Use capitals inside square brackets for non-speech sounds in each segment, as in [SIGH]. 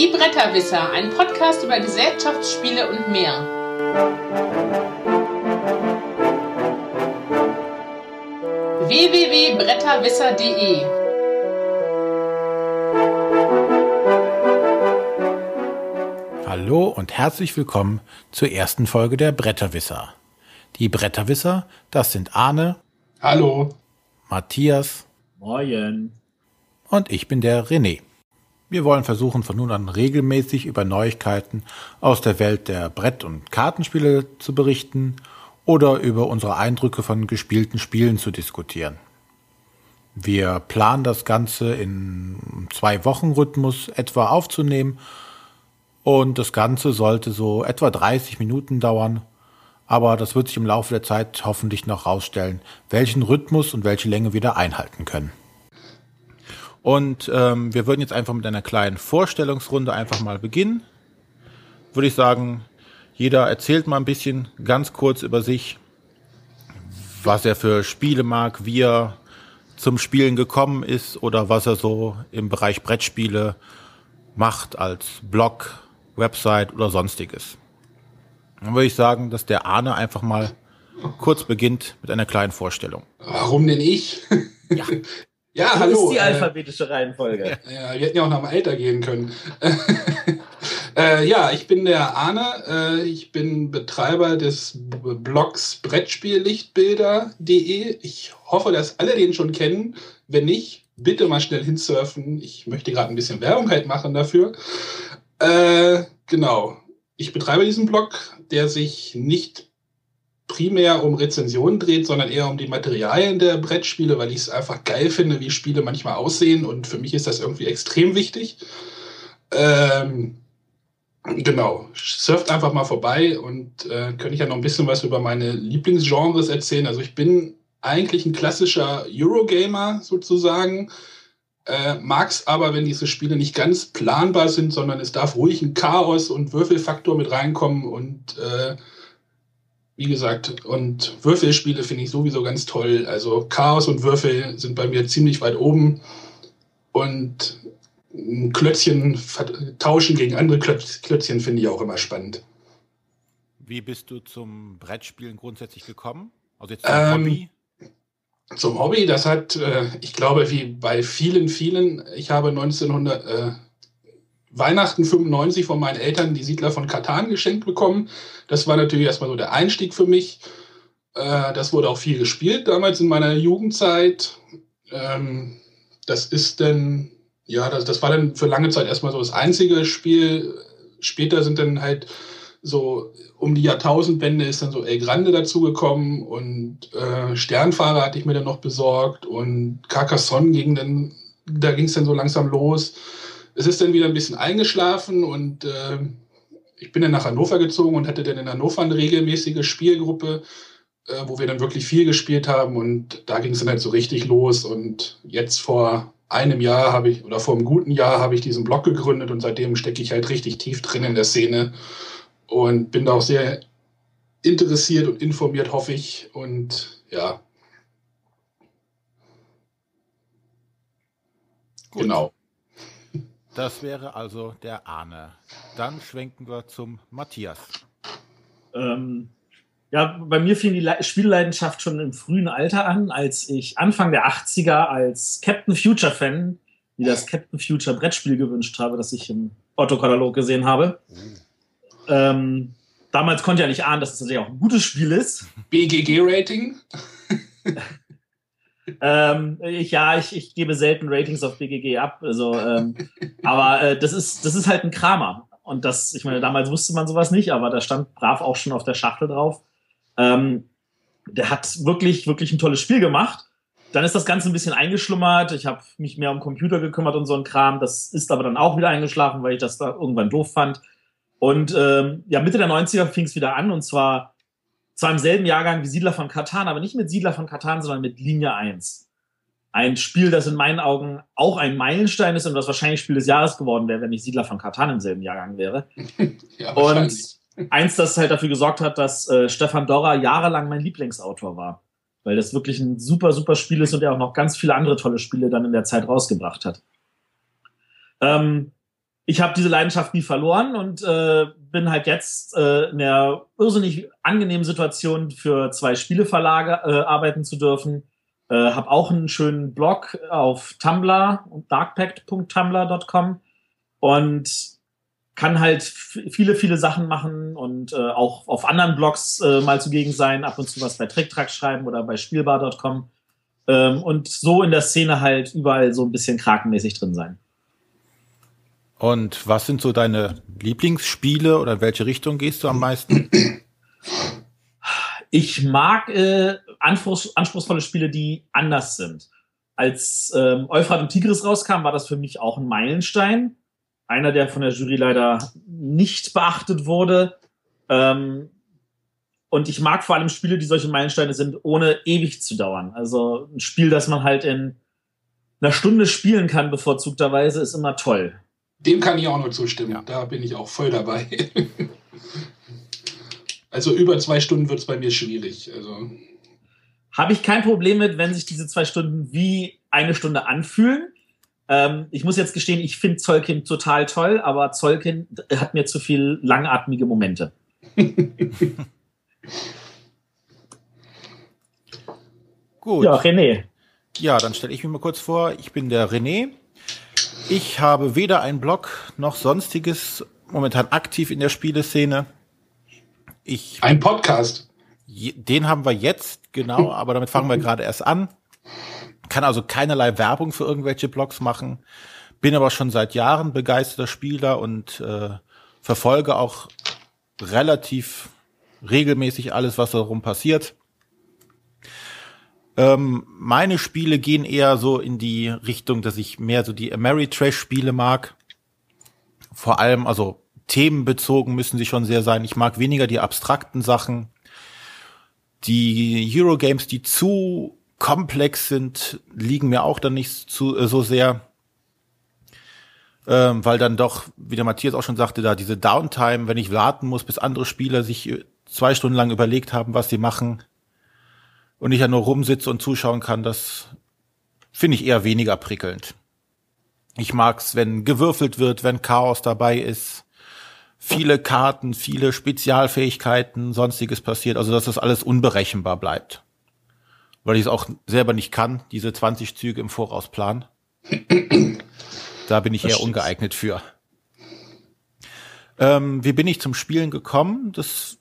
Die Bretterwisser, ein Podcast über Gesellschaftsspiele und mehr. www.bretterwisser.de Hallo und herzlich willkommen zur ersten Folge der Bretterwisser. Die Bretterwisser, das sind Arne. Hallo. Matthias. Moin. Und ich bin der René. Wir wollen versuchen, von nun an regelmäßig über Neuigkeiten aus der Welt der Brett- und Kartenspiele zu berichten oder über unsere Eindrücke von gespielten Spielen zu diskutieren. Wir planen das Ganze in zwei Wochen Rhythmus etwa aufzunehmen und das Ganze sollte so etwa 30 Minuten dauern, aber das wird sich im Laufe der Zeit hoffentlich noch rausstellen, welchen Rhythmus und welche Länge wir da einhalten können. Und ähm, wir würden jetzt einfach mit einer kleinen Vorstellungsrunde einfach mal beginnen. Würde ich sagen, jeder erzählt mal ein bisschen ganz kurz über sich, was er für Spiele mag, wie er zum Spielen gekommen ist oder was er so im Bereich Brettspiele macht als Blog, Website oder sonstiges. Dann würde ich sagen, dass der Arne einfach mal kurz beginnt mit einer kleinen Vorstellung. Warum denn ich? Ja. [LAUGHS] ja, Das hallo. ist die äh, alphabetische Reihenfolge. Ja, wir hätten ja auch nach dem Alter gehen können. [LAUGHS] äh, ja, ich bin der Arne. Äh, ich bin Betreiber des Blogs Brettspiellichtbilder.de. Ich hoffe, dass alle den schon kennen. Wenn nicht, bitte mal schnell hinsurfen. Ich möchte gerade ein bisschen Werbung halt machen dafür. Äh, genau. Ich betreibe diesen Blog, der sich nicht primär um Rezensionen dreht, sondern eher um die Materialien der Brettspiele, weil ich es einfach geil finde, wie Spiele manchmal aussehen und für mich ist das irgendwie extrem wichtig. Ähm, genau, surft einfach mal vorbei und äh, könnte ich ja noch ein bisschen was über meine Lieblingsgenres erzählen. Also ich bin eigentlich ein klassischer Eurogamer sozusagen, äh, mag's aber, wenn diese Spiele nicht ganz planbar sind, sondern es darf ruhig ein Chaos und Würfelfaktor mit reinkommen und äh, wie gesagt, und Würfelspiele finde ich sowieso ganz toll. Also Chaos und Würfel sind bei mir ziemlich weit oben. Und ein Klötzchen tauschen gegen andere Klötz Klötzchen finde ich auch immer spannend. Wie bist du zum Brettspielen grundsätzlich gekommen? Also jetzt zum Ähm, Hobby? Zum Hobby, das hat, äh, ich glaube, wie bei vielen, vielen, ich habe 1900, äh, Weihnachten 95 von meinen Eltern die Siedler von Katan geschenkt bekommen. Das war natürlich erstmal so der Einstieg für mich. Äh, das wurde auch viel gespielt damals in meiner Jugendzeit. Ähm, das ist dann, ja, das, das war dann für lange Zeit erstmal so das einzige Spiel. Später sind dann halt so um die Jahrtausendwende ist dann so El Grande dazugekommen und äh, Sternfahrer hatte ich mir dann noch besorgt und Carcassonne ging dann, da ging es dann so langsam los. Es ist dann wieder ein bisschen eingeschlafen und äh, ich bin dann nach Hannover gezogen und hatte dann in Hannover eine regelmäßige Spielgruppe, äh, wo wir dann wirklich viel gespielt haben und da ging es dann halt so richtig los und jetzt vor einem Jahr habe ich oder vor einem guten Jahr habe ich diesen Blog gegründet und seitdem stecke ich halt richtig tief drin in der Szene und bin da auch sehr interessiert und informiert, hoffe ich. Und ja. Gut. Genau. Das wäre also der Arne. Dann schwenken wir zum Matthias. Ähm, ja, bei mir fing die Le Spielleidenschaft schon im frühen Alter an, als ich Anfang der 80er als Captain Future Fan mir das Captain Future Brettspiel gewünscht habe, das ich im Otto-Katalog gesehen habe. Ähm, damals konnte ich ja nicht ahnen, dass es tatsächlich auch ein gutes Spiel ist. BGG-Rating. [LAUGHS] Ähm, ich, ja, ich, ich gebe selten Ratings auf BGG ab. Also, ähm, aber äh, das ist das ist halt ein Kramer. Und das, ich meine, damals wusste man sowas nicht, aber da stand brav auch schon auf der Schachtel drauf. Ähm, der hat wirklich wirklich ein tolles Spiel gemacht. Dann ist das Ganze ein bisschen eingeschlummert. Ich habe mich mehr um Computer gekümmert und so ein Kram. Das ist aber dann auch wieder eingeschlafen, weil ich das da irgendwann doof fand. Und ähm, ja, Mitte der 90er fing es wieder an und zwar zwar im selben Jahrgang wie Siedler von Katan, aber nicht mit Siedler von Katan, sondern mit Linie 1. Ein Spiel, das in meinen Augen auch ein Meilenstein ist und das wahrscheinlich Spiel des Jahres geworden wäre, wenn nicht Siedler von Katan im selben Jahrgang wäre. [LAUGHS] Ja, Und eins, das halt dafür gesorgt hat, dass äh, Stefan Dorra jahrelang mein Lieblingsautor war. Weil das wirklich ein super, super Spiel ist und er auch noch ganz viele andere tolle Spiele dann in der Zeit rausgebracht hat. Ähm, ich habe diese Leidenschaft nie verloren und äh, bin halt jetzt äh, in der irrsinnig angenehmen Situation, für zwei Spieleverlage äh, arbeiten zu dürfen. Äh, habe auch einen schönen Blog auf Tumblr und darkpact.tumblr.com und kann halt viele, viele Sachen machen und äh, auch auf anderen Blogs äh, mal zugegen sein, ab und zu was bei TrickTrack schreiben oder bei spielbar.com ähm, und so in der Szene halt überall so ein bisschen krakenmäßig drin sein. Und was sind so deine Lieblingsspiele oder in welche Richtung gehst du am meisten? [CLEARS THROAT] Ich mag äh, anspruchs anspruchsvolle Spiele, die anders sind. Als ähm, Euphrat und Tigris rauskam, war das für mich auch ein Meilenstein. Einer, der von der Jury leider nicht beachtet wurde. Ähm, und ich mag vor allem Spiele, die solche Meilensteine sind, ohne ewig zu dauern. Also ein Spiel, das man halt in einer Stunde spielen kann, bevorzugterweise, ist immer toll. Dem kann ich auch nur zustimmen. Ja. Da bin ich auch voll dabei. [LAUGHS] also über zwei Stunden wird es bei mir schwierig. Also. Habe ich kein Problem mit, wenn sich diese zwei Stunden wie eine Stunde anfühlen. Ähm, ich muss jetzt gestehen, ich finde Zollkind total toll, aber Zollkind hat mir zu viel langatmige Momente. [LAUGHS] Gut. Ja, René. Ja, dann stelle ich mich mal kurz vor. Ich bin der René. Ich habe weder einen Blog noch sonstiges momentan aktiv in der Spieleszene. Ich, ein Podcast. Den haben wir jetzt, genau, aber damit fangen wir [LAUGHS] gerade erst an. Kann also keinerlei Werbung für irgendwelche Blogs machen. Bin aber schon seit Jahren begeisterter Spieler und äh, verfolge auch relativ regelmäßig alles, was darum passiert. Ähm, meine Spiele gehen eher so in die Richtung, dass ich mehr so die Ameritrash-Spiele mag. Vor allem, also themenbezogen müssen sie schon sehr sein. Ich mag weniger die abstrakten Sachen. Die Eurogames, die zu komplex sind, liegen mir auch dann nicht zu, äh, so sehr. Ähm, weil dann doch, wie der Matthias auch schon sagte, da diese Downtime, wenn ich warten muss, bis andere Spieler sich äh, zwei Stunden lang überlegt haben, was sie machen, und ich ja nur rumsitze und zuschauen kann, das finde ich eher weniger prickelnd. Ich mag's, wenn gewürfelt wird, wenn Chaos dabei ist, viele Karten, viele Spezialfähigkeiten, sonstiges passiert, also dass das alles unberechenbar bleibt. Weil ich es auch selber nicht kann, diese 20 Züge im Voraus planen. Da bin ich das eher ungeeignet für. Ähm, wie bin ich zum Spielen gekommen? Das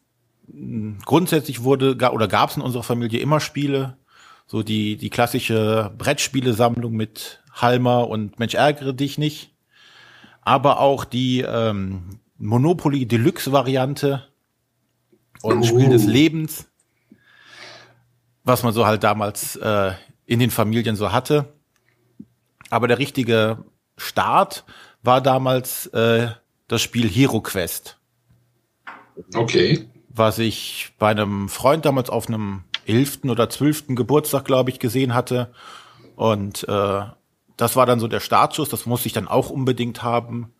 grundsätzlich wurde oder gab es in unserer Familie immer Spiele, so die die klassische Brettspielesammlung mit Halmer und Mensch ärgere dich nicht, aber auch die ähm, Monopoly Deluxe Variante und oh. Spiel des Lebens, was man so halt damals äh, in den Familien so hatte. Aber der richtige Start war damals äh, das Spiel Hero Quest. Okay was ich bei einem Freund damals auf einem elften oder zwölften Geburtstag, glaube ich, gesehen hatte. Und äh, das war dann so der Startschuss, das musste ich dann auch unbedingt haben.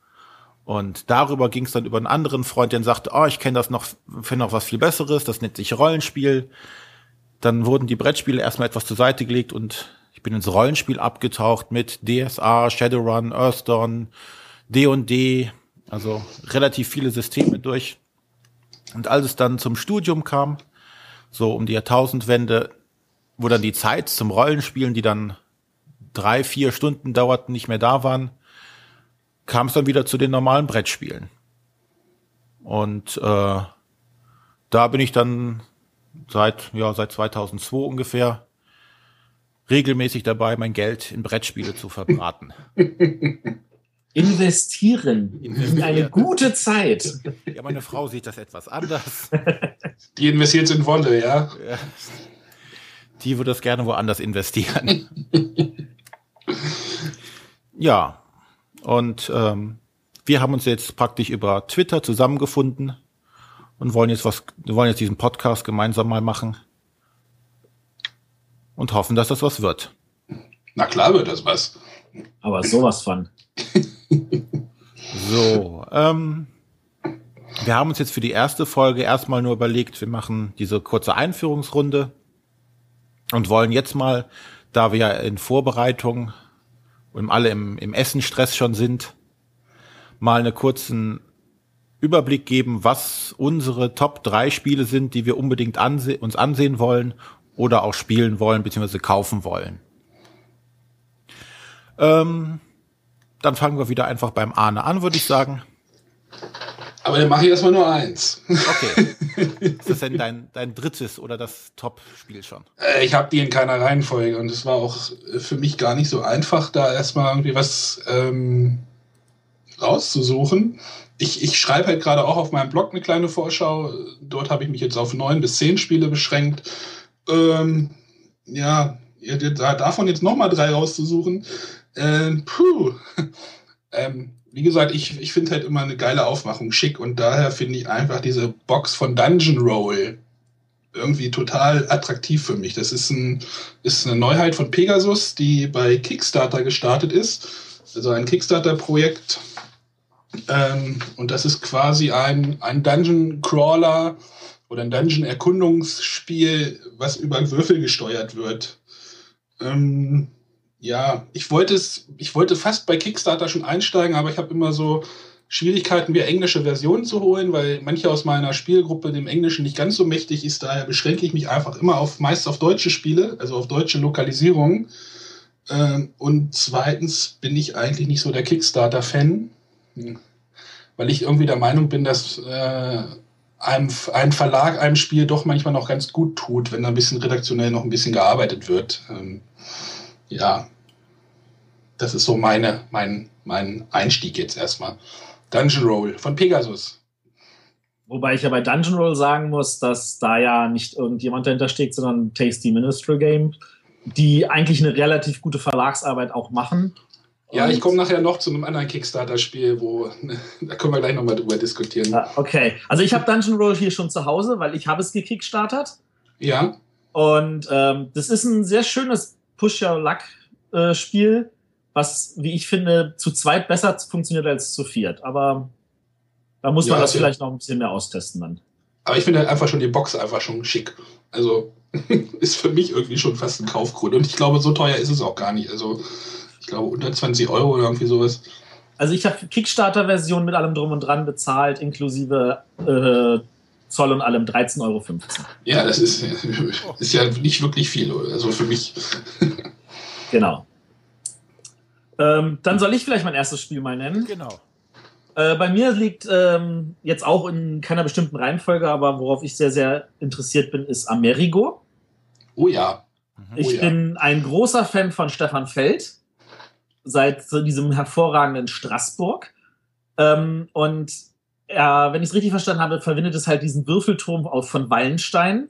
Und darüber ging es dann über einen anderen Freund, der sagte, oh, ich kenne das noch, finde noch was viel Besseres, das nennt sich Rollenspiel. Dann wurden die Brettspiele erstmal etwas zur Seite gelegt und ich bin ins Rollenspiel abgetaucht mit DSA, Shadowrun, Earthdawn, D&D, also relativ viele Systeme durch. Und als es dann zum Studium kam, so um die Jahrtausendwende, wo dann die Zeit zum Rollenspielen, die dann drei, vier Stunden dauerten, nicht mehr da waren, kam es dann wieder zu den normalen Brettspielen. Und äh, da bin ich dann seit ja seit 2002 ungefähr regelmäßig dabei, mein Geld in Brettspiele zu verbraten. [LAUGHS] investieren in eine gute Zeit. Ja, meine Frau sieht das etwas anders. Die investiert in Wolle, ja? Die würde das gerne woanders investieren. [LAUGHS] ja, und ähm, wir haben uns jetzt praktisch über Twitter zusammengefunden und wollen jetzt was, wollen jetzt diesen Podcast gemeinsam mal machen und hoffen, dass das was wird. Na klar wird das was. Aber sowas von. [LAUGHS] [LAUGHS] So, ähm, wir haben uns jetzt für die erste Folge erstmal nur überlegt, wir machen diese kurze Einführungsrunde und wollen jetzt mal, da wir ja in Vorbereitung und alle im, im Essenstress schon sind, mal einen kurzen Überblick geben, was unsere Top 3 Spiele sind, die wir unbedingt anse uns ansehen wollen oder auch spielen wollen bzw. kaufen wollen. Ähm, dann fangen wir wieder einfach beim Arne an, würde ich sagen. Aber dann mache ich erstmal nur eins. Okay. [LAUGHS] Ist das denn dein, dein drittes oder das Top-Spiel schon? Äh, ich habe die in keiner Reihenfolge und es war auch für mich gar nicht so einfach, da erstmal irgendwie was ähm, rauszusuchen. Ich, ich schreibe halt gerade auch auf meinem Blog eine kleine Vorschau. Dort habe ich mich jetzt auf neun bis zehn Spiele beschränkt. Ähm, ja, davon jetzt nochmal drei rauszusuchen. Ähm, puh. Ähm, wie gesagt, ich, ich finde halt immer eine geile Aufmachung schick und daher finde ich einfach diese Box von Dungeon Roll irgendwie total attraktiv für mich. Das ist, ein, ist eine Neuheit von Pegasus, die bei Kickstarter gestartet ist. Also ein Kickstarter-Projekt. Ähm, und das ist quasi ein, ein Dungeon Crawler oder ein Dungeon Erkundungsspiel, was über Würfel gesteuert wird. Ähm, ja, ich wollte es, ich wollte fast bei Kickstarter schon einsteigen, aber ich habe immer so Schwierigkeiten, mir englische Versionen zu holen, weil manche aus meiner Spielgruppe dem Englischen nicht ganz so mächtig ist. Daher beschränke ich mich einfach immer auf meist auf deutsche Spiele, also auf deutsche Lokalisierungen. Ähm, und zweitens bin ich eigentlich nicht so der Kickstarter-Fan, hm. weil ich irgendwie der Meinung bin, dass äh, einem, ein Verlag einem Spiel doch manchmal noch ganz gut tut, wenn da ein bisschen redaktionell noch ein bisschen gearbeitet wird. Ja, das ist so meine, mein, mein Einstieg jetzt erstmal. Dungeon Roll von Pegasus. Wobei ich ja bei Dungeon Roll sagen muss, dass da ja nicht irgendjemand dahinter steht, sondern Tasty Ministry Game, die eigentlich eine relativ gute Verlagsarbeit auch machen. Ja, ich komme nachher noch zu einem anderen Kickstarter-Spiel, wo [LAUGHS] da können wir gleich nochmal drüber diskutieren. Ah, okay, also ich habe Dungeon Roll hier schon zu Hause, weil ich habe es gekickstartert. Ja. Und ähm, das ist ein sehr schönes Push-Your-Luck-Spiel, was, wie ich finde, zu zweit besser funktioniert als zu viert. Aber da muss man ja, das ja. vielleicht noch ein bisschen mehr austesten dann. Aber ich finde halt einfach schon die Box einfach schon schick. Also [LAUGHS] ist für mich irgendwie schon fast ein Kaufgrund. Und ich glaube, so teuer ist es auch gar nicht. Also ich glaube unter 20 Euro oder irgendwie sowas. Also ich habe Kickstarter-Version mit allem drum und dran bezahlt, inklusive äh, Zoll und allem 13,15 Euro. Ja, das ist, [LAUGHS] ist ja nicht wirklich viel, also für mich. [LAUGHS] genau. Ähm, dann soll ich vielleicht mein erstes Spiel mal nennen. Genau. Äh, bei mir liegt ähm, jetzt auch in keiner bestimmten Reihenfolge, aber worauf ich sehr, sehr interessiert bin, ist Amerigo. Oh ja. Mhm. Ich oh ja. bin ein großer Fan von Stefan Feld seit diesem hervorragenden Straßburg. Ähm, und er, wenn ich es richtig verstanden habe, verwendet es halt diesen Würfelturm von Wallenstein.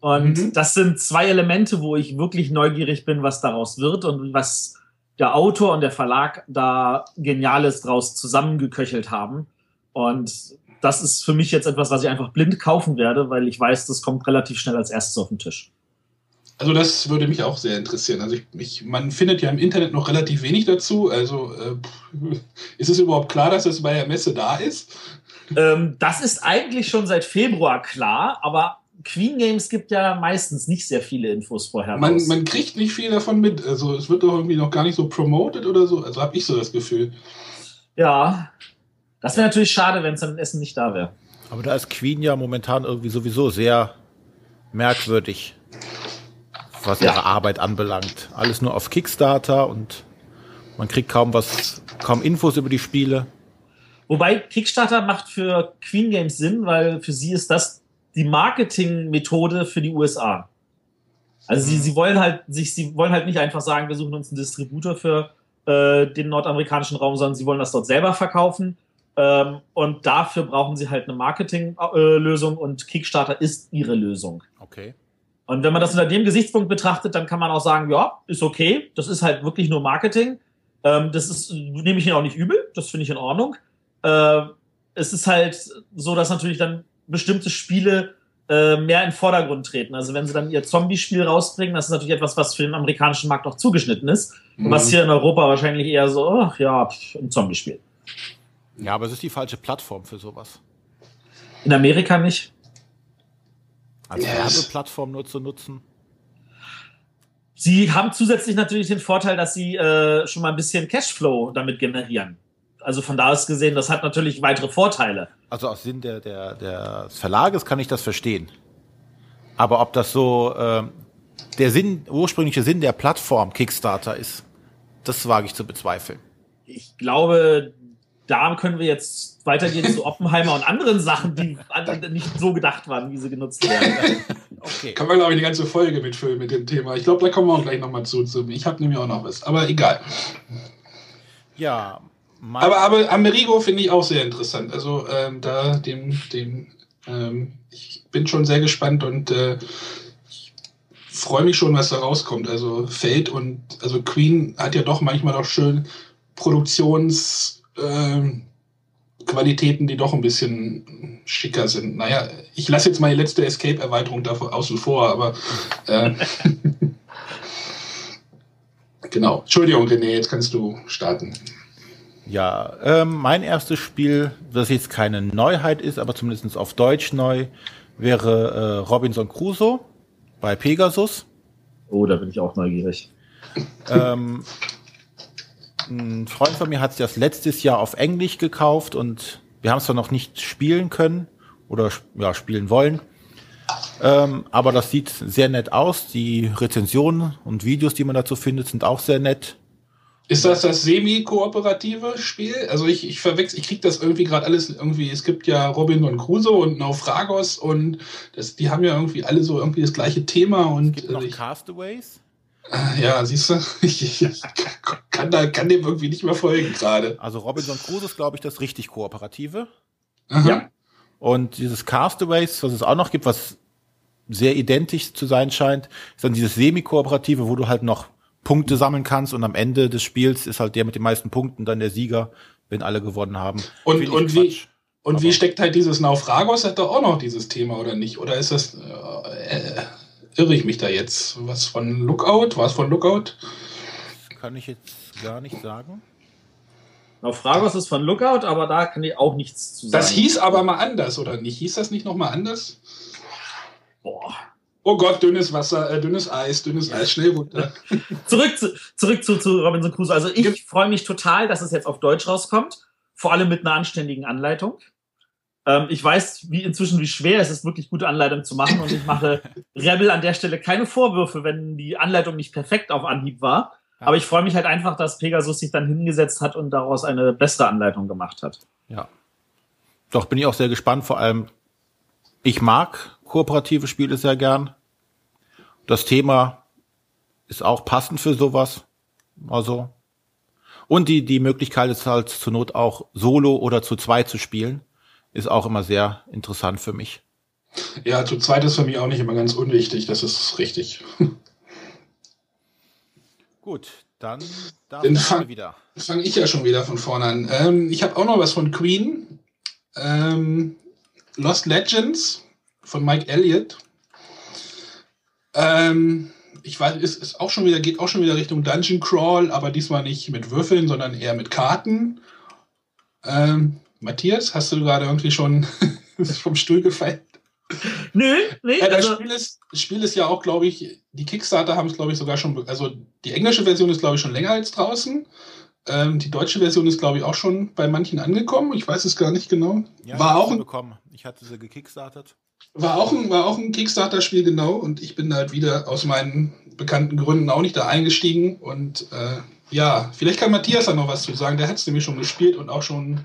Und mhm. das sind zwei Elemente, wo ich wirklich neugierig bin, was daraus wird und was der Autor und der Verlag da Geniales draus zusammengeköchelt haben. Und das ist für mich jetzt etwas, was ich einfach blind kaufen werde, weil ich weiß, das kommt relativ schnell als erstes auf den Tisch. Also das würde mich auch sehr interessieren. Also ich, ich, man findet ja im Internet noch relativ wenig dazu. Also äh, [LAUGHS] ist es überhaupt klar, dass es bei der Messe da ist? Ähm, das ist eigentlich schon seit Februar klar, aber Queen Games gibt ja meistens nicht sehr viele Infos vorher. Man, man kriegt nicht viel davon mit. Also es wird doch irgendwie noch gar nicht so promoted oder so. Also habe ich so das Gefühl. Ja, das wäre natürlich schade, wenn es dann Essen nicht da wäre. Aber da ist Queen ja momentan irgendwie sowieso sehr merkwürdig was ja. ihre Arbeit anbelangt. Alles nur auf Kickstarter und man kriegt kaum was, kaum Infos über die Spiele. Wobei Kickstarter macht für Queen Games Sinn, weil für sie ist das die Marketingmethode für die USA. Also sie, sie wollen halt sich, sie wollen halt nicht einfach sagen, wir suchen uns einen Distributor für äh, den nordamerikanischen Raum, sondern sie wollen das dort selber verkaufen. Ähm, und dafür brauchen sie halt eine Marketinglösung äh, und Kickstarter ist ihre Lösung. Okay. Und wenn man das unter dem Gesichtspunkt betrachtet, dann kann man auch sagen, ja, ist okay, das ist halt wirklich nur Marketing. Ähm, das ist, nehme ich Ihnen auch nicht übel, das finde ich in Ordnung. Äh, es ist halt so, dass natürlich dann bestimmte Spiele äh, mehr in den Vordergrund treten. Also wenn sie dann ihr Zombie-Spiel rausbringen, das ist natürlich etwas, was für den amerikanischen Markt auch zugeschnitten ist. Mhm. Was hier in Europa wahrscheinlich eher so, ach ja, ein Zombie-Spiel. Ja, aber es ist die falsche Plattform für sowas. In Amerika nicht als yes. Werbeplattform nur zu nutzen? Sie haben zusätzlich natürlich den Vorteil, dass sie äh, schon mal ein bisschen Cashflow damit generieren. also von da aus gesehen, das hat natürlich weitere Vorteile. Also aus Sinn der, der, des Verlages kann ich das verstehen. Aber ob das so äh, der Sinn, ursprüngliche Sinn der Plattform Kickstarter ist, das wage ich zu bezweifeln. Ich glaube, da können wir jetzt weitergehen zu Oppenheimer und anderen Sachen, die nicht so gedacht waren, wie sie genutzt werden. [LAUGHS] Okay. Kann man, glaube ich, eine ganze Folge mitfüllen mit dem Thema. Ich glaube, da kommen wir auch gleich nochmal zu. Ich habe nämlich auch noch was, aber egal. Ja. Aber, aber Amerigo finde ich auch sehr interessant. Also ähm, da dem, dem ähm, ich bin schon sehr gespannt und äh, freue mich schon, was da rauskommt. Also Fate und also Queen hat ja doch manchmal noch schön Produktionsqualitäten, ähm, die doch ein bisschen schicker sind. Naja, ich lasse jetzt mal die letzte Escape-Erweiterung davor außen vor, aber äh, [LAUGHS] genau. Entschuldigung, René, jetzt kannst du starten. Ja, ähm, mein erstes Spiel, das jetzt keine Neuheit ist, aber zumindest auf Deutsch neu, wäre äh, Robinson Crusoe bei Pegasus. Oh, da bin ich auch neugierig. Ähm, ein Freund von mir hat sich das letztes Jahr auf Englisch gekauft und wir haben es zwar noch nicht spielen können oder ja, spielen wollen. Ähm, aber das sieht sehr nett aus. Die Rezensionen und Videos, die man dazu findet, sind auch sehr nett. Ist das das semi-kooperative Spiel? Also ich, ich verwechsel, ich kriege das irgendwie gerade alles irgendwie, es gibt ja Robin und Crusoe und Naufragos und das, die haben ja irgendwie alle so irgendwie das gleiche Thema und. Es gibt noch ich, Castaways? Äh, ja, siehst du, [LAUGHS] ich, ich, kann, da, kann dem irgendwie nicht mehr folgen gerade. Also Robinson Crusoe ist, glaube ich, das richtig kooperative. Aha. Ja. Und dieses Castaways, was es auch noch gibt, was sehr identisch zu sein scheint, ist dann dieses semi-kooperative, wo du halt noch Punkte sammeln kannst und am Ende des Spiels ist halt der mit den meisten Punkten dann der Sieger, wenn alle gewonnen haben. Und, und wie, und wie steckt halt dieses Naufragos, hat doch auch noch dieses Thema oder nicht? Oder ist das, äh, irre ich mich da jetzt? Was von Lookout? War es von Lookout? Kann ich jetzt gar nicht sagen. Naufragos ist von Lookout, aber da kann ich auch nichts zu sagen. Das hieß aber mal anders, oder nicht? Hieß das nicht nochmal anders? Boah, Oh Gott, dünnes Wasser, äh, dünnes Eis, dünnes Eis, schnell runter. [LAUGHS] zurück zu, zurück zu, zu Robinson Crusoe. Also ich freue mich total, dass es jetzt auf Deutsch rauskommt. Vor allem mit einer anständigen Anleitung. Ähm, ich weiß wie inzwischen, wie schwer es ist, wirklich gute Anleitungen zu machen. Und ich mache [LAUGHS] Rebel an der Stelle keine Vorwürfe, wenn die Anleitung nicht perfekt auf Anhieb war. Aber ich freue mich halt einfach, dass Pegasus sich dann hingesetzt hat und daraus eine bessere Anleitung gemacht hat. Ja. Doch bin ich auch sehr gespannt. Vor allem, ich mag kooperative Spiele sehr gern. Das Thema ist auch passend für sowas. Also. Und die, die Möglichkeit ist halt zur Not auch solo oder zu zweit zu spielen, ist auch immer sehr interessant für mich. Ja, zu zweit ist für mich auch nicht immer ganz unwichtig, das ist richtig. [LAUGHS] Gut, dann darf ich fang, wieder. Fange ich ja schon wieder von vorne an. Ähm, ich habe auch noch was von Queen. Ähm, Lost Legends von Mike Elliott. Ähm, ich weiß, es ist auch schon wieder, geht auch schon wieder Richtung Dungeon Crawl, aber diesmal nicht mit Würfeln, sondern eher mit Karten. Ähm, Matthias, hast du gerade irgendwie schon [LAUGHS] vom Stuhl gefallen? Nö, nee. Ja, das, also Spiel ist, das Spiel ist ja auch, glaube ich, die Kickstarter haben es, glaube ich, sogar schon, also die englische Version ist, glaube ich, schon länger als draußen. Ähm, die deutsche Version ist, glaube ich, auch schon bei manchen angekommen. Ich weiß es gar nicht genau. Ja, war auch ein, bekommen. Ich hatte sie gekickstartet. War auch ein, war auch ein Kickstarter-Spiel, genau. Und ich bin halt wieder aus meinen bekannten Gründen auch nicht da eingestiegen. Und äh, ja, vielleicht kann Matthias da noch was zu sagen. Der hat es nämlich schon gespielt und auch schon.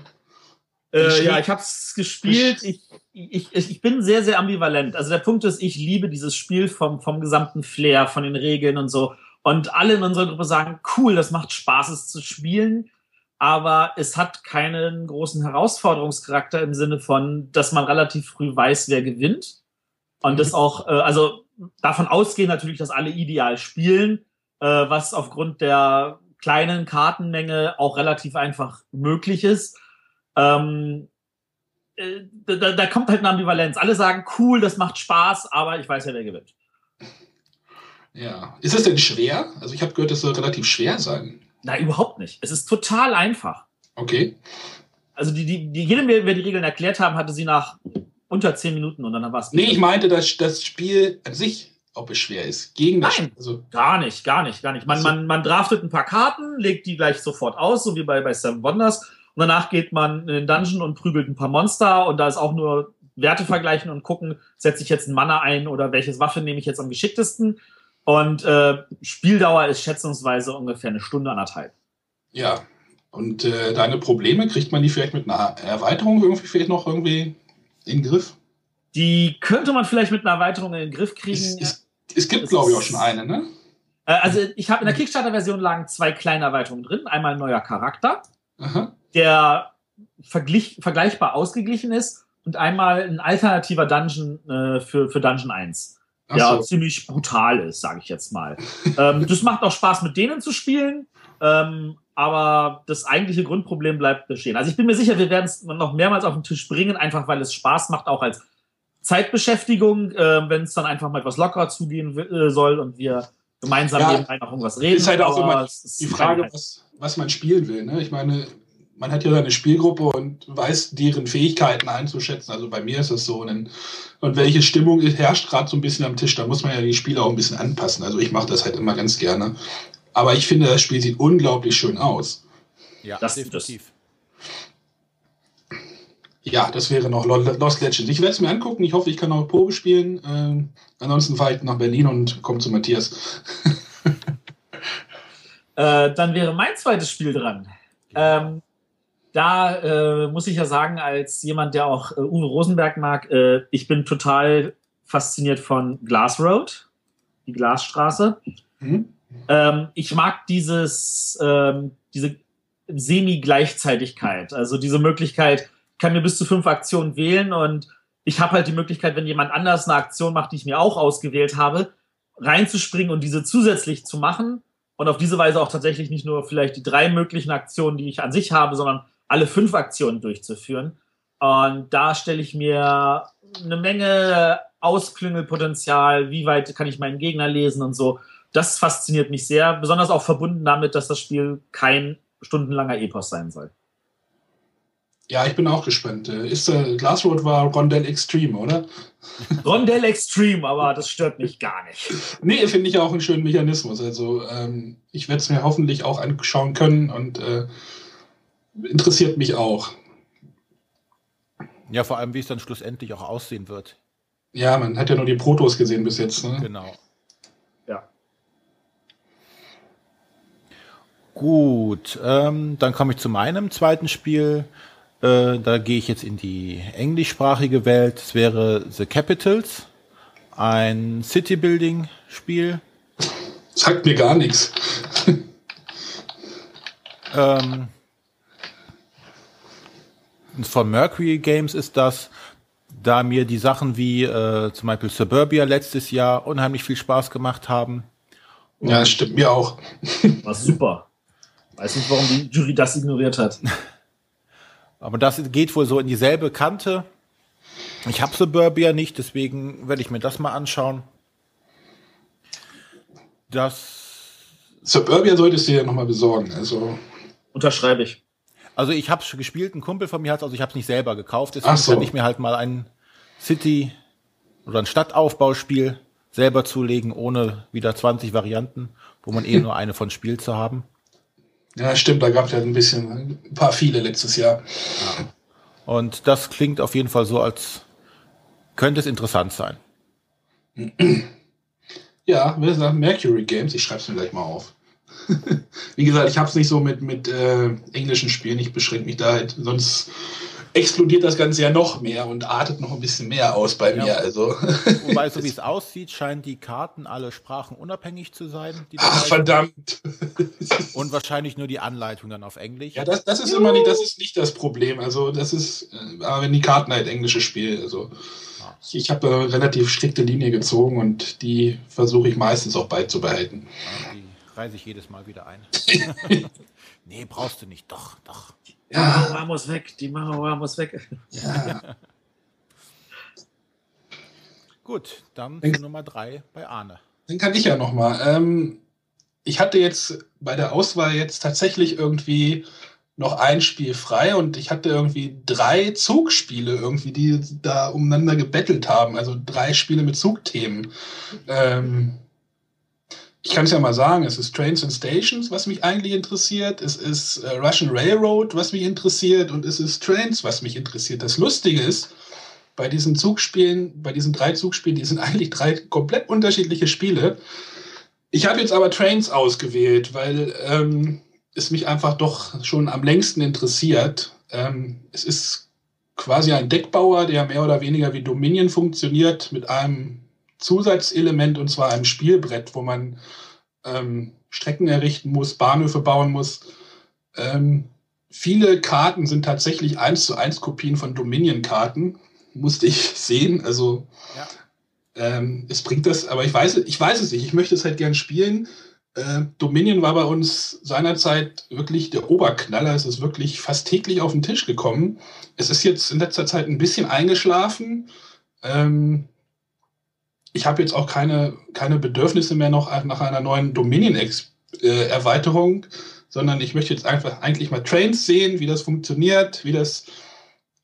Äh, ja, ich habe es gespielt. Ich, ich, ich bin sehr, sehr ambivalent. Also der Punkt ist, ich liebe dieses Spiel vom, vom gesamten Flair, von den Regeln und so. Und alle in unserer Gruppe sagen, cool, das macht Spaß, es zu spielen aber es hat keinen großen Herausforderungscharakter im Sinne von, dass man relativ früh weiß, wer gewinnt. Und das mhm. auch, äh, also davon ausgehen natürlich, dass alle ideal spielen, äh, was aufgrund der kleinen Kartenmenge auch relativ einfach möglich ist. Ähm, äh, da, da kommt halt eine Ambivalenz. Alle sagen, cool, das macht Spaß, aber ich weiß ja, wer gewinnt. Ja. Ist es denn schwer? Also ich habe gehört, es soll relativ schwer sein. Nein, überhaupt nicht. Es ist total einfach. Okay. Also die, die, die jedem, wer die Regeln erklärt haben, hatte sie nach unter zehn Minuten und dann war es. Nee, ich meinte, dass das Spiel an sich, ob es schwer ist. Gegen das Nein, also gar nicht, gar nicht, gar nicht. Man, also, man, man draftet ein paar Karten, legt die gleich sofort aus, so wie bei, bei Seven Wonders. Und danach geht man in den Dungeon und prügelt ein paar Monster und da ist auch nur Werte vergleichen und gucken, setze ich jetzt einen Mana ein oder welches Waffe nehme ich jetzt am geschicktesten. Und äh, Spieldauer ist schätzungsweise ungefähr eine Stunde, anderthalb. Ja, und äh, deine Probleme, kriegt man die vielleicht mit einer Erweiterung irgendwie vielleicht noch irgendwie in den Griff? Die könnte man vielleicht mit einer Erweiterung in den Griff kriegen. Es, es, es gibt, glaube ich, auch schon eine, ne? Äh, also ich habe in der Kickstarter-Version lagen zwei kleine Erweiterungen drin. Einmal ein neuer Charakter, Aha. Der verglich, vergleichbar ausgeglichen ist und einmal ein alternativer Dungeon äh, für, für Dungeon 1 ja, so. ziemlich brutal ist, sage ich jetzt mal. [LAUGHS] ähm, das macht auch Spaß, mit denen zu spielen, ähm, aber das eigentliche Grundproblem bleibt bestehen. Also ich bin mir sicher, wir werden es noch mehrmals auf den Tisch bringen, einfach weil es Spaß macht, auch als Zeitbeschäftigung, äh, wenn es dann einfach mal etwas lockerer zugehen äh, soll und wir gemeinsam ja, nebenbei noch irgendwas reden. Ist halt auch immer die Frage, was, was man spielen will. Ne? Ich meine, man hat ja eine Spielgruppe und weiß deren Fähigkeiten einzuschätzen. Also bei mir ist es so. Und, und welche Stimmung herrscht gerade so ein bisschen am Tisch, da muss man ja die Spiele auch ein bisschen anpassen. Also ich mache das halt immer ganz gerne. Aber ich finde, das Spiel sieht unglaublich schön aus. Ja, das definitiv. Ja, das wäre noch Lost Legends. Ich werde es mir angucken. Ich hoffe, ich kann auch Probe spielen. Ähm, ansonsten fahre ich nach Berlin und komme zu Matthias. [LAUGHS] äh, dann wäre mein zweites Spiel dran. Ähm, da äh, muss ich ja sagen, als jemand, der auch äh, Uwe Rosenberg mag, äh, ich bin total fasziniert von Glass Road, die Glasstraße. Mhm. Ähm, ich mag dieses, ähm, diese Semi-Gleichzeitigkeit, also diese Möglichkeit, ich kann mir bis zu fünf Aktionen wählen und ich habe halt die Möglichkeit, wenn jemand anders eine Aktion macht, die ich mir auch ausgewählt habe, reinzuspringen und diese zusätzlich zu machen und auf diese Weise auch tatsächlich nicht nur vielleicht die drei möglichen Aktionen, die ich an sich habe, sondern alle fünf Aktionen durchzuführen. Und da stelle ich mir eine Menge Ausklüngelpotenzial, wie weit kann ich meinen Gegner lesen und so. Das fasziniert mich sehr, besonders auch verbunden damit, dass das Spiel kein stundenlanger Epos sein soll. Ja, ich bin auch gespannt. Ist äh, Glassroad war Rondell Extreme, oder? [LAUGHS] Rondell Extreme, aber das stört mich gar nicht. Nee, finde ich auch einen schönen Mechanismus. Also ähm, ich werde es mir hoffentlich auch anschauen können und äh, interessiert mich auch. Ja, vor allem, wie es dann schlussendlich auch aussehen wird. Ja, man hat ja nur die Protos gesehen bis jetzt. Ne? Genau. Ja. Gut, ähm, dann komme ich zu meinem zweiten Spiel. Äh, da gehe ich jetzt in die englischsprachige Welt. Es wäre The Capitals, ein City-Building-Spiel. Sagt mir gar nichts. ähm, von Mercury Games ist das, da mir die Sachen wie äh, zum Beispiel Suburbia letztes Jahr unheimlich viel Spaß gemacht haben. Und ja, stimmt mir auch. [LAUGHS] War super. Weiß nicht, warum die Jury das ignoriert hat. [LAUGHS] Aber das geht wohl so in dieselbe Kante. Ich habe Suburbia nicht, deswegen werde ich mir das mal anschauen. Das. Suburbia solltest du ja nochmal besorgen. Also. Unterschreibe ich. Also ich habe es gespielt, ein Kumpel von mir hat also ich habe es nicht selber gekauft, deswegen so. kann ich mir halt mal ein City oder ein Stadtaufbauspiel selber zulegen, ohne wieder 20 Varianten, wo man eh [LAUGHS] nur eine von Spiel zu haben. Ja, stimmt, da gab es ja ein bisschen, ein paar viele letztes Jahr. Ja. Und das klingt auf jeden Fall so, als könnte es interessant sein. [CLEARS THROAT] Ja, wir sagen Mercury Games, ich schreibe es mir gleich mal auf. [LAUGHS] Wie gesagt, ich habe es nicht so mit, mit äh, englischen Spielen, ich beschränke mich da halt, sonst explodiert das Ganze ja noch mehr und artet noch ein bisschen mehr aus bei ja. mir. Also. [LAUGHS] Wobei, so [LAUGHS] wie es aussieht, scheinen die Karten alle sprachenunabhängig zu sein. Ach, verdammt. Und wahrscheinlich nur die Anleitung dann auf Englisch. Ja, das, das ist Juhu. immer nicht, das ist nicht das Problem. Also, das ist, äh, aber wenn die Karten halt englische spielen, also. Ich, ich habe eine relativ strikte Linie gezogen und die versuche ich meistens auch beizubehalten. Ja, reise ich jedes Mal wieder ein. [LAUGHS] nee, brauchst du nicht. Doch, doch. Die Mauer muss weg. Die Mauer muss weg. Ja. [LAUGHS] Gut, dann zu Nummer drei bei Arne. Dann kann ich ja noch mal. Ähm, ich hatte jetzt bei der Auswahl jetzt tatsächlich irgendwie noch ein Spiel frei und ich hatte irgendwie drei Zugspiele irgendwie, die da umeinander gebettelt haben. Also drei Spiele mit Zugthemen. Ähm, ich kann es ja mal sagen, es ist Trains and Stations, was mich eigentlich interessiert, es ist äh, Russian Railroad, was mich interessiert und es ist Trains, was mich interessiert. Das Lustige ist, bei diesen Zugspielen, bei diesen drei Zugspielen, die sind [LAUGHS] eigentlich drei komplett unterschiedliche Spiele. Ich habe jetzt aber Trains ausgewählt, weil ähm, es mich einfach doch schon am längsten interessiert. Ähm, es ist quasi ein Deckbauer, der mehr oder weniger wie Dominion funktioniert, mit einem Zusatzelement und zwar einem Spielbrett, wo man ähm, Strecken errichten muss, Bahnhöfe bauen muss. Ähm, viele Karten sind tatsächlich eins zu eins Kopien von Dominion-Karten, musste ich [LAUGHS] sehen. Also ja. ähm, es bringt das, aber ich weiß, ich weiß es nicht. Ich möchte es halt gern spielen. Äh, Dominion war bei uns seinerzeit wirklich der Oberknaller. Es ist wirklich fast täglich auf den Tisch gekommen. Es ist jetzt in letzter Zeit ein bisschen eingeschlafen. Ähm, ich habe jetzt auch keine, keine Bedürfnisse mehr noch nach einer neuen Dominion-Erweiterung, äh, sondern ich möchte jetzt einfach eigentlich mal Trains sehen, wie das funktioniert, wie das,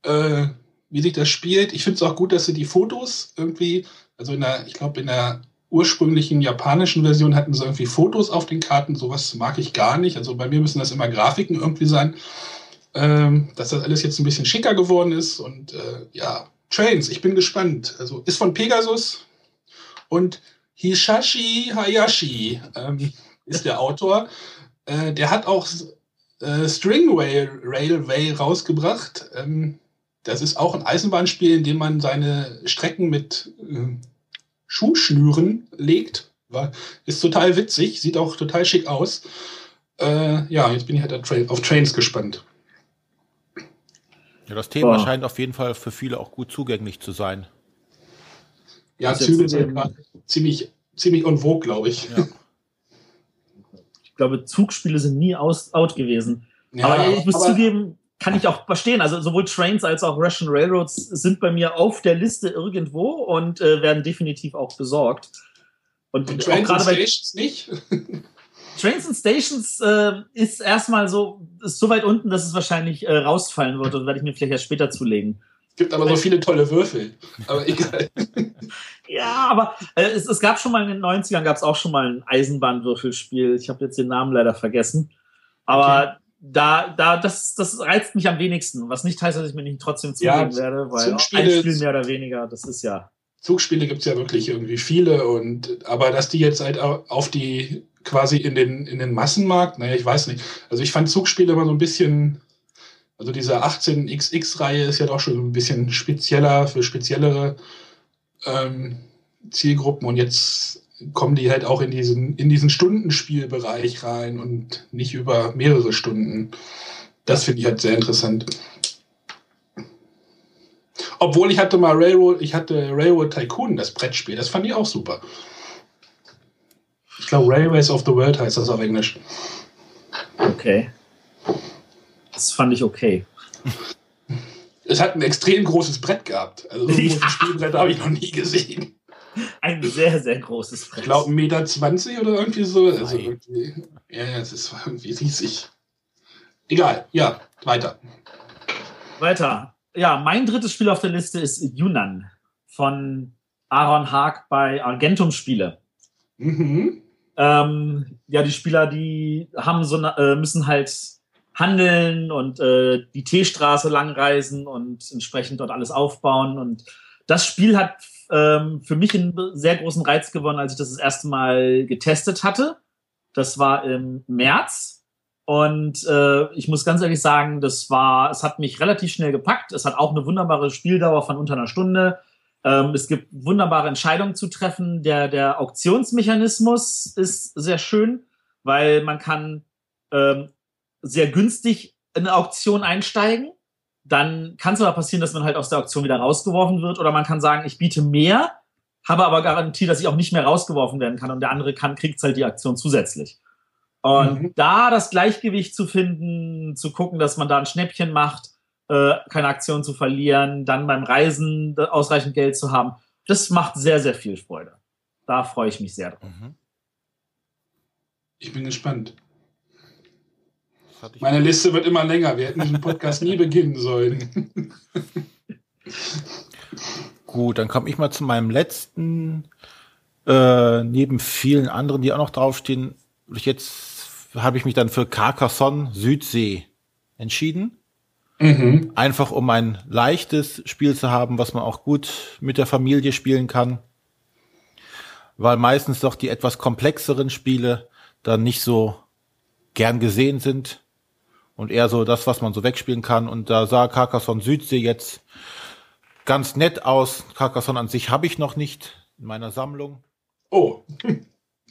äh, wie sich das spielt. Ich finde es auch gut, dass sie die Fotos irgendwie, also in der, ich glaube, in der ursprünglichen japanischen Version hatten sie irgendwie Fotos auf den Karten. Sowas mag ich gar nicht. Also bei mir müssen das immer Grafiken irgendwie sein. Ähm, dass das alles jetzt ein bisschen schicker geworden ist und äh, ja, Trains, ich bin gespannt. Also ist von Pegasus, und Hishashi Hayashi ähm, ist der Autor. Äh, der hat auch äh, Stringway Railway rausgebracht. Ähm, das ist auch ein Eisenbahnspiel, in dem man seine Strecken mit äh, Schuhschnüren legt. War, ist total witzig, sieht auch total schick aus. Äh, ja, jetzt bin ich halt auf Trains gespannt. Ja, das Thema oh. scheint auf jeden Fall für viele auch gut zugänglich zu sein. Ja, Züge sind ziemlich, ziemlich on vogue, glaube ich. Ja. Ich glaube, Zugspiele sind nie aus, out gewesen. Ja, aber ich muss aber zugeben, kann ich auch verstehen. Also sowohl Trains als auch Russian Railroads sind bei mir auf der Liste irgendwo und äh, werden definitiv auch besorgt. Und, und Trains and Stations nicht? [LAUGHS] Trains and Stations äh, ist erstmal so, ist so weit unten, dass es wahrscheinlich äh, rausfallen wird und werde ich mir vielleicht erst später zulegen. Es gibt aber so viele tolle Würfel. Aber egal. [LAUGHS] ja, aber äh, es, es, gab schon mal in den 90ern gab es auch schon mal ein Eisenbahnwürfelspiel. Ich habe jetzt den Namen leider vergessen. Aber okay. da, da, das, das reizt mich am wenigsten. Was nicht heißt, dass ich mir nicht trotzdem zulegen ja, werde, weil Zugspiele, ein Spiel mehr oder weniger, das ist ja. Zugspiele gibt es ja wirklich irgendwie viele und aber dass die jetzt halt auf die quasi in den, in den Massenmarkt, naja, ich weiß nicht. Also ich fand Zugspiele immer so ein bisschen also diese 18XX-Reihe ist ja doch schon ein bisschen spezieller für speziellere ähm, Zielgruppen und jetzt kommen die halt auch in diesen, in diesen Stundenspielbereich rein und nicht über mehrere Stunden. Das finde ich halt sehr interessant. Obwohl ich hatte mal Railroad, ich hatte Railroad Tycoon, das Brettspiel, das fand ich auch super. Ich glaube, Railways of the World heißt das auf Englisch. Okay. Das fand ich okay. Es hat ein extrem großes Brett gehabt. Also so ein [LAUGHS] großes Spielbrett habe ich noch nie gesehen. Ein sehr, sehr großes Brett. Ich glaube, 1,20 Meter oder irgendwie so. Also irgendwie, ja, es ist irgendwie riesig. Egal, ja, weiter. Weiter. Ja, mein drittes Spiel auf der Liste ist Yunnan von Aaron Haag bei Argentum Spiele. Mhm. Ähm, ja, die Spieler, die haben so, äh, müssen halt handeln und äh, die Teestraße langreisen und entsprechend dort alles aufbauen. Und das Spiel hat ähm, für mich einen sehr großen Reiz gewonnen, als ich das das erste Mal getestet hatte. Das war im März. Und äh, ich muss ganz ehrlich sagen, das war, es hat mich relativ schnell gepackt. Es hat auch eine wunderbare Spieldauer von unter einer Stunde. Ähm, es gibt wunderbare Entscheidungen zu treffen. Der, der Auktionsmechanismus ist sehr schön, weil man kann ähm, sehr günstig in eine Auktion einsteigen. Dann kann es aber passieren, dass man halt aus der Auktion wieder rausgeworfen wird. Oder man kann sagen, ich biete mehr, habe aber Garantie, dass ich auch nicht mehr rausgeworfen werden kann und der andere kann, kriegt halt die Aktion zusätzlich. Und mhm. da das Gleichgewicht zu finden, zu gucken, dass man da ein Schnäppchen macht, äh, keine Aktion zu verlieren, dann beim Reisen ausreichend Geld zu haben, das macht sehr, sehr viel Freude. Da freue ich mich sehr drauf. Mhm. Ich bin gespannt. Meine Liste wird immer länger. Wir hätten diesen Podcast nie beginnen sollen. Gut, dann komme ich mal zu meinem letzten Äh, neben vielen anderen, die auch noch draufstehen, jetzt habe ich mich dann für Carcassonne Südsee entschieden. Mhm. Einfach um ein leichtes Spiel zu haben, was man auch gut mit der Familie spielen kann. Weil meistens doch die etwas komplexeren Spiele dann nicht so gern gesehen sind und eher so das, was man so wegspielen kann. Und da sah Carcassonne Südsee jetzt ganz nett aus. Carcassonne an sich habe ich noch nicht in meiner Sammlung. Oh.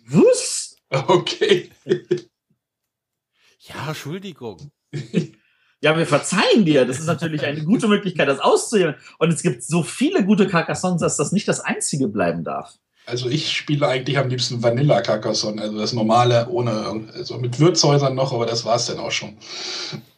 Was? Okay. Ja, Entschuldigung. [LAUGHS] Ja, wir verzeihen dir. Das ist natürlich eine gute Möglichkeit, das auszuhören. Und es gibt so viele gute Carcassonnes, dass das nicht das einzige bleiben darf. Also ich spiele eigentlich am liebsten Vanilla Carcassonne, also das normale ohne, also mit Würzhäusern noch, aber das war es dann auch schon.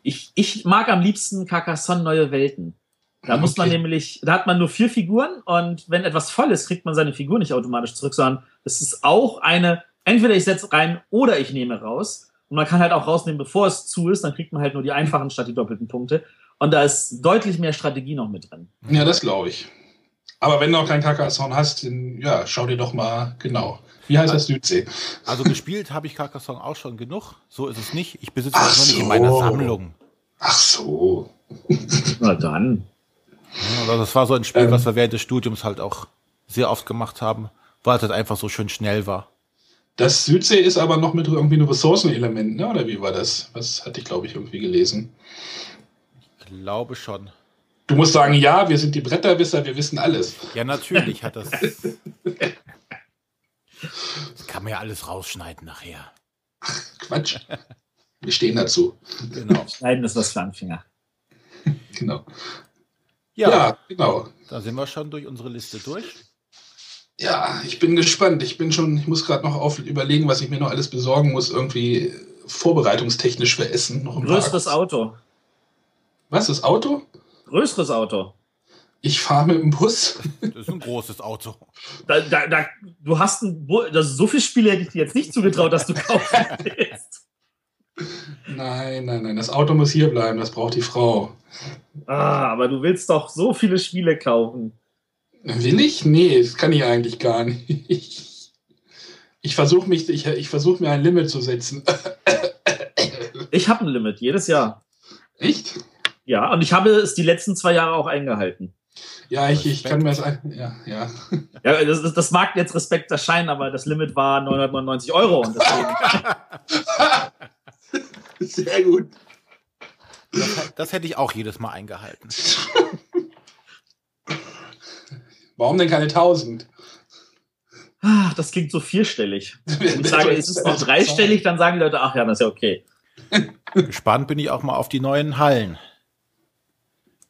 Ich, ich mag am liebsten Carcassonne Neue Welten. Da muss man nämlich, da hat man nur vier Figuren und wenn etwas voll ist, kriegt man seine Figur nicht automatisch zurück, sondern es ist auch eine, entweder ich setze rein oder ich nehme raus. Und man kann halt auch rausnehmen, bevor es zu ist, dann kriegt man halt nur die einfachen statt die doppelten Punkte. Und da ist deutlich mehr Strategie noch mit drin. Ja, das glaube ich. Aber wenn du noch keinen Carcassonne hast, dann, ja, schau dir doch mal genau. Wie heißt das Südsee? Also gespielt habe ich Carcassonne auch schon genug. So ist es nicht. Ich besitze es noch so. nicht in meiner Sammlung. Ach so. Na dann. Ja, das war so ein Spiel, ähm, was wir während des Studiums halt auch sehr oft gemacht haben, weil es halt einfach so schön schnell war. Das Südsee ist aber noch mit irgendwie einem Ressourcenelement, ne? oder wie war das? Was hatte ich, glaube ich, irgendwie gelesen? Ich glaube schon. Du musst sagen, ja, wir sind die Bretterwisser, wir wissen alles. Ja, natürlich hat das. [LAUGHS] das kann man ja alles rausschneiden nachher. Ach, Quatsch. Wir stehen dazu. Genau. Schneiden ist was für Anfänger. [LAUGHS] Genau. Ja, ja, genau. Da sind wir schon durch unsere Liste durch. Ja, ich bin gespannt. Ich bin schon, ich muss gerade noch auf, überlegen, was ich mir noch alles besorgen muss, irgendwie vorbereitungstechnisch für Essen. Noch Größeres. Auto. Was, das Auto? Größeres Auto. Ich fahre mit dem Bus. Das ist ein großes Auto. Da, da, da, du hast ein Bu das, so viele Spiele hätte ich dir jetzt nicht zugetraut, dass du kaufen [LAUGHS] willst. Nein, nein, nein. Das Auto muss hier bleiben. Das braucht die Frau. Ah, aber du willst doch so viele Spiele kaufen. Will ich? Nee, das kann ich eigentlich gar nicht. Ich versuche mich, ich, ich versuche mir ein Limit zu setzen. Ich habe ein Limit, jedes Jahr. Echt? Ja, und ich habe es die letzten zwei Jahre auch eingehalten. Ja, ich, ich kann mir das. Ja, ja. [LAUGHS] ja das, das mag jetzt Respekt erscheinen, aber das Limit war 999 Euro. Und deswegen [LAUGHS] Sehr gut. Das, das hätte ich auch jedes Mal eingehalten. [LAUGHS] Warum denn keine 1000? Ah, das klingt so vierstellig. Wenn ich sage, es ist noch dreistellig, dann sagen die Leute, ach ja, das ist ja okay. Gespannt bin ich auch mal auf die neuen Hallen.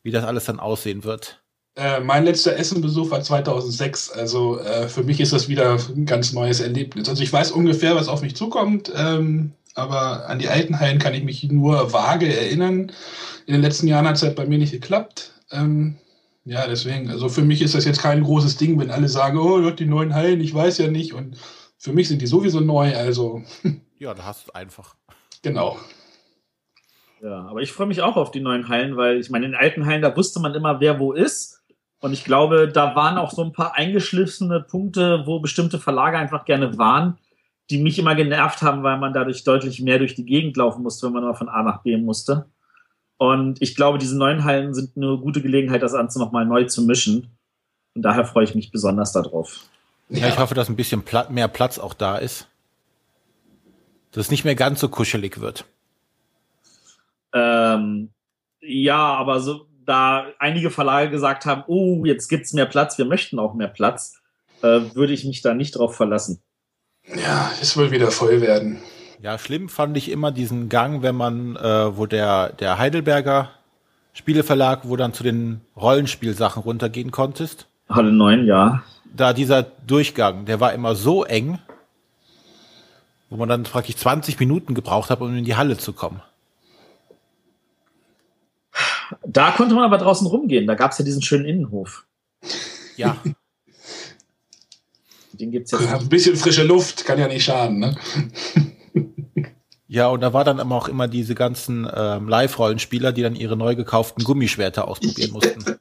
Wie das alles dann aussehen wird. Äh, mein letzter Essenbesuch war 2006. Also äh, für mich ist das wieder ein ganz neues Erlebnis. Also ich weiß ungefähr, was auf mich zukommt. Ähm, aber an die alten Hallen kann ich mich nur vage erinnern. In den letzten Jahren hat es halt bei mir nicht geklappt. Ähm, ja, deswegen, also für mich ist das jetzt kein großes Ding, wenn alle sagen, oh, die neuen Hallen, ich weiß ja nicht. Und für mich sind die sowieso neu, also. Ja, da hast du es einfach. Genau. Ja, aber ich freue mich auch auf die neuen Hallen, weil ich meine, in alten Hallen, da wusste man immer, wer wo ist. Und ich glaube, da waren auch so ein paar eingeschliffene Punkte, wo bestimmte Verlage einfach gerne waren die mich immer genervt haben, weil man dadurch deutlich mehr durch die Gegend laufen musste, wenn man mal von A nach B musste. Und ich glaube, diese neuen Hallen sind eine gute Gelegenheit, das Ganze nochmal neu zu mischen. Und daher freue ich mich besonders darauf. Ja, ich hoffe, dass ein bisschen mehr Platz auch da ist. Dass es nicht mehr ganz so kuschelig wird. Ähm, ja, aber so, da einige Verlage gesagt haben, oh, jetzt gibt's mehr Platz, wir möchten auch mehr Platz, äh, würde ich mich da nicht drauf verlassen. Ja, es will wieder voll werden. Ja, schlimm fand ich immer diesen Gang, wenn man, äh, wo der, der Heidelberger Spieleverlag, wo dann zu den Rollenspielsachen runtergehen konntest. Halle 9, ja. Da dieser Durchgang, der war immer so eng, wo man dann praktisch 20 Minuten gebraucht hat, um in die Halle zu kommen. Da konnte man aber draußen rumgehen, da gab es ja diesen schönen Innenhof. Ja. Den gibt's jetzt. Ein bisschen frische Luft kann ja nicht schaden, ne? Ja, und da war dann aber auch immer diese ganzen ähm, Live-Rollenspieler, die dann ihre neu gekauften Gummischwerter ausprobieren mussten. [LAUGHS]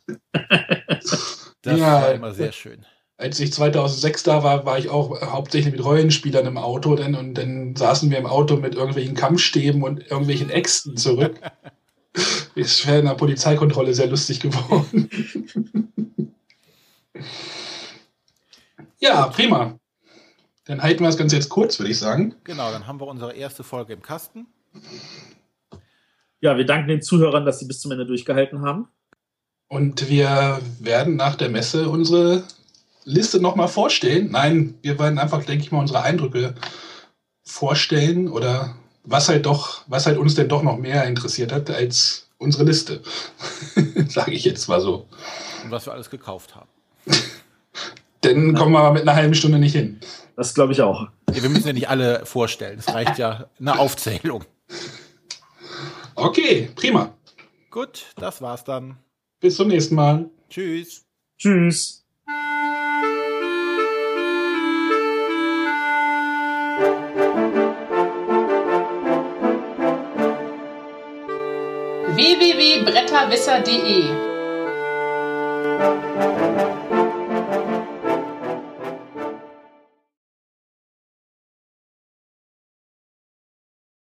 Das ja, war immer sehr schön. als ich 2006 da war, war ich auch hauptsächlich mit Rollenspielern im Auto denn, und dann saßen wir im Auto mit irgendwelchen Kampfstäben und irgendwelchen Äxten zurück. Ist wäre in der Polizeikontrolle sehr lustig geworden. ja, prima. Dann halten wir das Ganze jetzt kurz, würde ich sagen. Genau, dann haben wir unsere erste Folge im Kasten. Ja, wir danken den Zuhörern, dass sie bis zum Ende durchgehalten haben. Und wir werden nach der Messe unsere Liste nochmal vorstellen. Nein, wir werden einfach, denke ich mal, unsere Eindrücke vorstellen oder was halt doch, was halt uns denn doch noch mehr interessiert hat als unsere Liste. [LAUGHS] Sage ich jetzt mal so. Und was wir alles gekauft haben. Dann kommen wir mit einer halben Stunde nicht hin. Das glaube ich auch. Ja, wir müssen ja nicht alle vorstellen. Es reicht ja eine Aufzählung. Okay, prima. Gut, das war's dann. Bis zum nächsten Mal. Tschüss. Tschüss. www.bretterwisser.de